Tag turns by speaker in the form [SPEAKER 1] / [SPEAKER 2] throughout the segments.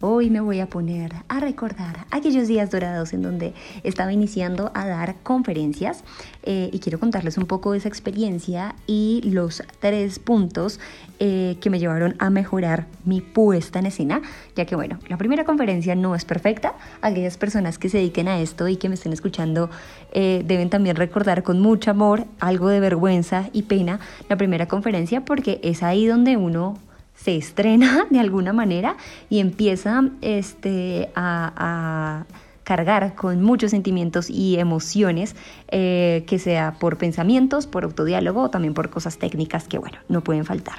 [SPEAKER 1] Hoy me voy a poner a recordar aquellos días dorados en donde estaba iniciando a dar conferencias eh, y quiero contarles un poco de esa experiencia y los tres puntos eh, que me llevaron a mejorar mi puesta en escena, ya que bueno, la primera conferencia no es perfecta, aquellas personas que se dediquen a esto y que me estén escuchando eh, deben también recordar con mucho amor, algo de vergüenza y pena la primera conferencia porque es ahí donde uno se estrena de alguna manera y empieza este, a, cargar con muchos sentimientos y emociones, eh, que sea por pensamientos, por autodiálogo o también por cosas técnicas que, bueno, no pueden faltar.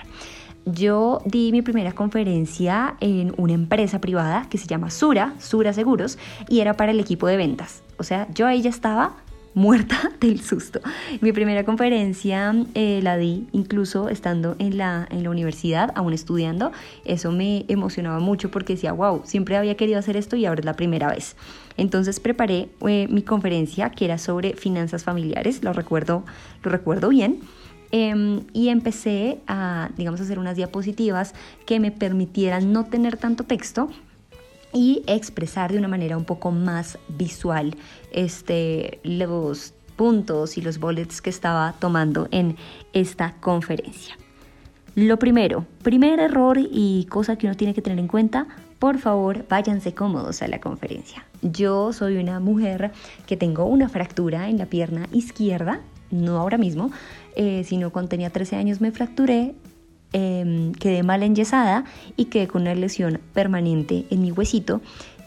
[SPEAKER 1] Yo di mi primera conferencia en una empresa privada que se llama Sura, Sura Seguros, y era para el equipo de ventas. O sea, yo ahí ya estaba muerta del susto. Mi primera conferencia eh, la di incluso estando en la, en la universidad, aún estudiando. Eso me emocionaba mucho porque decía, wow, siempre había querido hacer esto y ahora es la primera vez. Entonces preparé eh, mi conferencia que era sobre finanzas familiares, lo recuerdo, lo recuerdo bien. Em, y empecé a, digamos, hacer unas diapositivas que me permitieran no tener tanto texto, y expresar de una manera un poco más visual este, los puntos y los bullets que estaba tomando en esta conferencia. Lo primero, primer error y cosa que uno tiene que tener en cuenta, por favor váyanse cómodos a la conferencia. Yo soy una mujer que tengo una fractura en la pierna izquierda, no ahora mismo, eh, sino cuando tenía 13 años me fracturé Em, quedé mal enyesada y quedé con una lesión permanente en mi huesito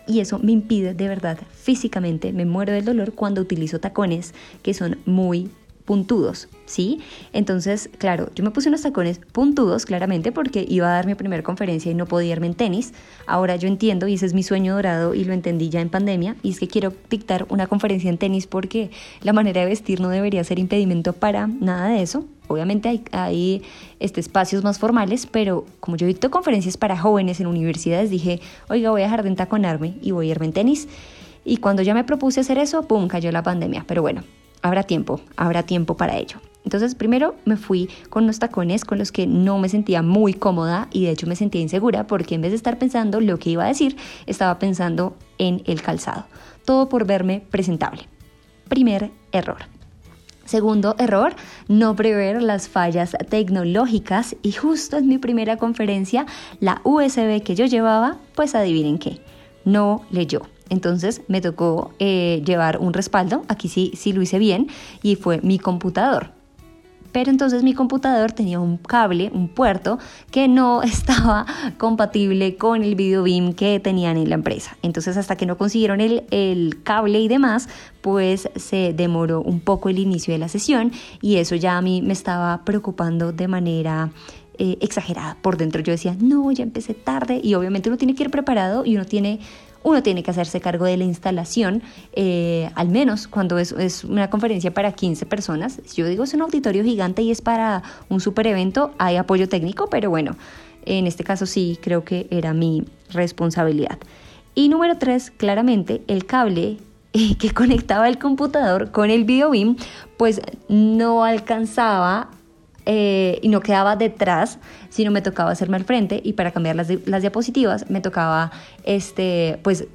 [SPEAKER 1] y eso me impide de verdad físicamente, me muero del dolor cuando utilizo tacones que son muy puntudos, ¿sí? Entonces, claro, yo me puse unos tacones puntudos, claramente, porque iba a dar mi primera conferencia y no podía irme en tenis. Ahora yo entiendo, y ese es mi sueño dorado, y lo entendí ya en pandemia, y es que quiero dictar una conferencia en tenis porque la manera de vestir no debería ser impedimento para nada de eso. Obviamente hay, hay este, espacios más formales, pero como yo dicto conferencias para jóvenes en universidades, dije, oiga, voy a dejar de entaconarme y voy a irme en tenis. Y cuando ya me propuse hacer eso, ¡pum!, cayó la pandemia. Pero bueno, habrá tiempo, habrá tiempo para ello. Entonces primero me fui con unos tacones con los que no me sentía muy cómoda y de hecho me sentía insegura porque en vez de estar pensando lo que iba a decir, estaba pensando en el calzado. Todo por verme presentable. Primer error. Segundo error, no prever las fallas tecnológicas y justo en mi primera conferencia, la USB que yo llevaba, pues adivinen qué, no leyó. Entonces me tocó eh, llevar un respaldo, aquí sí, sí lo hice bien, y fue mi computador. Pero entonces mi computador tenía un cable, un puerto, que no estaba compatible con el video beam que tenían en la empresa. Entonces hasta que no consiguieron el, el cable y demás, pues se demoró un poco el inicio de la sesión y eso ya a mí me estaba preocupando de manera eh, exagerada. Por dentro yo decía, no, ya empecé tarde y obviamente uno tiene que ir preparado y uno tiene uno tiene que hacerse cargo de la instalación, eh, al menos cuando es, una conferencia para 15 personas. Yo digo es un auditorio gigante y es para un super evento, hay apoyo técnico, pero bueno, en este caso sí creo que era mi responsabilidad. Y número tres, claramente el cable eh, que conectaba el computador con el video beam, pues no alcanzaba eh, y no quedaba detrás, sino me tocaba hacerme al frente y para cambiar las, diapositivas me tocaba, este, pues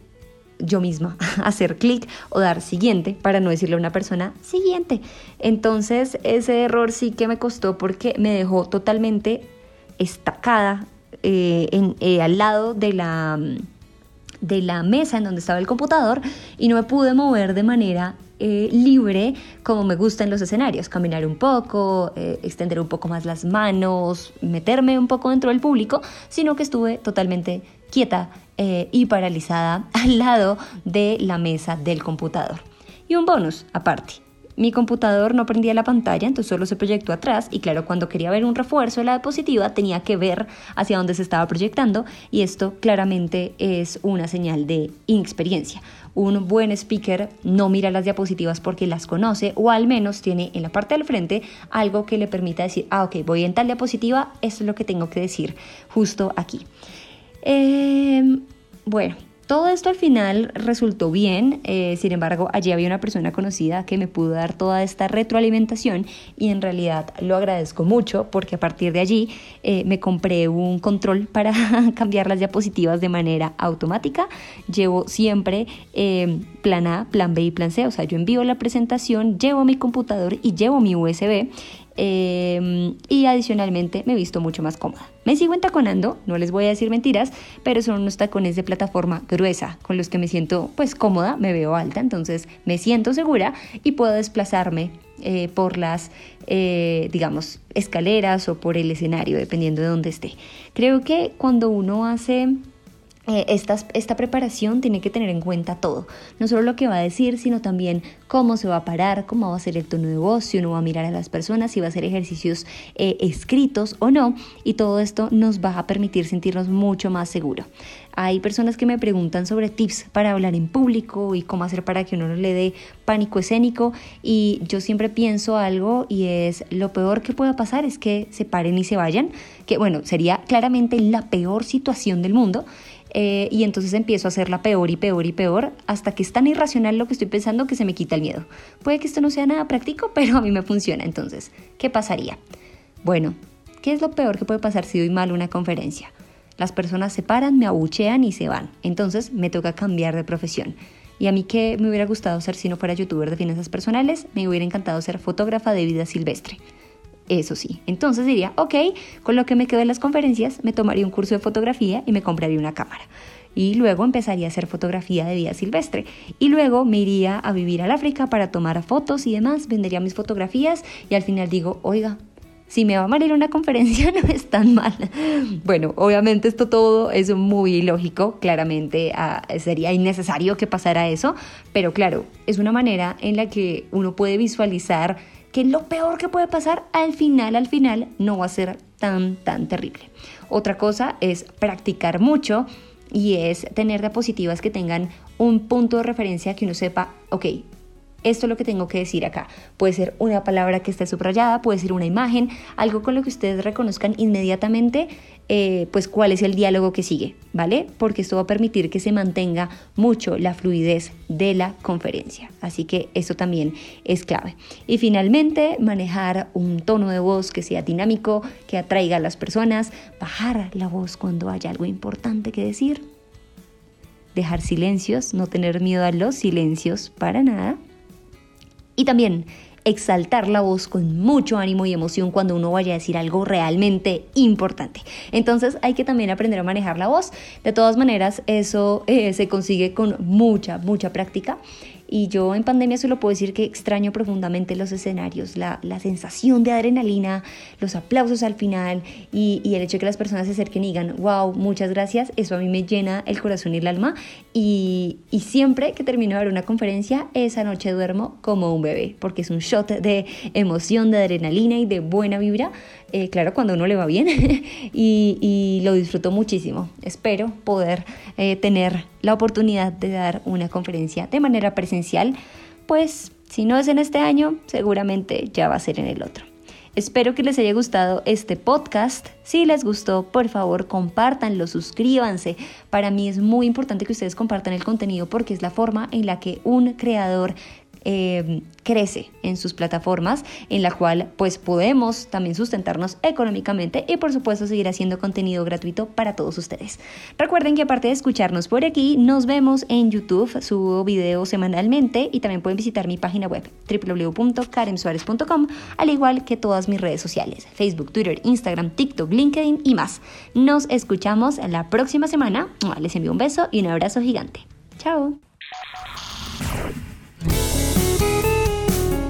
[SPEAKER 1] yo misma hacer clic o dar siguiente para no decirle a una persona siguiente. Entonces ese error sí que me costó porque me dejó totalmente estacada eh, eh, al lado de la, de la mesa en donde estaba el computador y no me pude mover de manera eh, libre como me gusta en los escenarios, caminar un poco, eh, extender un poco más las manos, meterme un poco dentro del público, sino que estuve totalmente quieta eh, y paralizada al lado de la mesa del computador. Y un bonus aparte, mi computador no prendía la pantalla, entonces solo se proyectó atrás y claro, cuando quería ver un refuerzo de la diapositiva tenía que ver hacia dónde se estaba proyectando y esto claramente es una señal de inexperiencia. Un buen speaker no mira las diapositivas porque las conoce o al menos tiene en la parte del frente algo que le permita decir, ah, ok, voy en tal diapositiva, esto es lo que tengo que decir justo aquí. Em, bueno, todo esto al final resultó bien, eh, sin embargo allí había una persona conocida que me pudo dar toda esta retroalimentación y en realidad lo agradezco mucho porque a partir de allí eh, me compré un control para cambiar las diapositivas de manera automática. Llevo siempre eh, plan A, plan B y plan C, o sea, yo envío la presentación, llevo mi computador y llevo mi USB Em, y adicionalmente me he visto mucho más cómoda. Me sigo entaconando, no les voy a decir mentiras, pero son unos tacones de plataforma gruesa con los que me siento pues cómoda, me veo alta, entonces me siento segura y puedo desplazarme eh, por las, eh, digamos, escaleras o por el escenario, dependiendo de dónde esté. Creo que cuando uno hace eh, esta, preparación tiene que tener en cuenta todo, no solo lo que va a decir, sino también cómo se va a parar, cómo va a ser el tono de voz, si uno va a mirar a las personas, si va a hacer ejercicios eh, escritos o no, y todo esto nos va a permitir sentirnos mucho más seguros. Hay personas que me preguntan sobre tips para hablar en público y cómo hacer para que uno no le dé pánico escénico. Y yo siempre pienso algo y es lo peor que pueda pasar es que se paren y se vayan, que bueno, sería claramente la peor situación del mundo eh, y entonces empiezo a hacerla peor y peor y peor hasta que es tan irracional lo que estoy pensando que se me quita el miedo. Puede que esto no sea nada práctico, pero a mí me funciona. Entonces, ¿qué pasaría? Bueno, ¿qué es lo peor que puede pasar si doy mal una conferencia? Las personas se paran, me abuchean y se van. Entonces me toca cambiar de profesión. Y a mí que me hubiera gustado ser si no fuera youtuber de finanzas personales, me hubiera encantado ser fotógrafa de vida silvestre. Eso sí, entonces diría, ok, con lo que me quedo en las conferencias, me tomaría un curso de fotografía y me compraría una cámara. Y luego empezaría a hacer fotografía de vida silvestre. Y luego me iría a vivir al África para tomar fotos y demás, vendería mis fotografías y al final digo, oiga, si me va a mal una conferencia no es tan mal. Bueno, obviamente esto todo es muy lógico, claramente ah, sería innecesario que pasara eso, pero claro, es una manera en la que uno puede visualizar que lo peor que puede pasar al final, al final, no va a ser tan, tan terrible. Otra cosa es practicar mucho y es tener diapositivas que tengan un punto de referencia que uno sepa, ok, esto es lo que tengo que decir acá. Puede ser una palabra que esté subrayada, puede ser una imagen, algo con lo que ustedes reconozcan inmediatamente, eh, pues cuál es el diálogo que sigue, ¿vale? Porque esto va a permitir que se mantenga mucho la fluidez de la conferencia. Así que eso también es clave. Y finalmente, manejar un tono de voz que sea dinámico, que atraiga a las personas, bajar la voz cuando haya algo importante que decir dejar silencios, no tener miedo a los silencios para nada. Y también exaltar la voz con mucho ánimo y emoción cuando uno vaya a decir algo realmente importante. Entonces hay que también aprender a manejar la voz. De todas maneras, eso eh, se consigue con mucha, mucha práctica y yo en pandemia solo puedo decir que extraño profundamente los escenarios, la, sensación de adrenalina, los aplausos al final y, el hecho de que las personas se acerquen y digan, wow, muchas gracias, eso a mí me llena el corazón y el alma. Y, y siempre que termino de ver una conferencia, esa noche duermo como un bebé, porque es un shot de emoción, de adrenalina y de buena vibra eh, claro, cuando uno le va bien y, lo disfruto muchísimo. Espero poder eh, tener la oportunidad de dar una conferencia de manera presencial, pues si no es en este año, seguramente ya va a ser en el otro. Espero que les haya gustado este podcast. Si les gustó, por favor, compártanlo, suscríbanse. Para mí es muy importante que ustedes compartan el contenido porque es la forma en la que un creador Em, crece en sus plataformas, en la cual pues podemos también sustentarnos económicamente y por supuesto seguir haciendo contenido gratuito para todos ustedes. Recuerden que aparte de escucharnos por aquí, nos vemos en YouTube, subo videos semanalmente y también pueden visitar mi página web www.karensuarez.com, al igual que todas mis redes sociales, Facebook, Twitter, Instagram, TikTok, LinkedIn y más. Nos escuchamos la próxima semana. Les envío un beso y un abrazo gigante. Chao.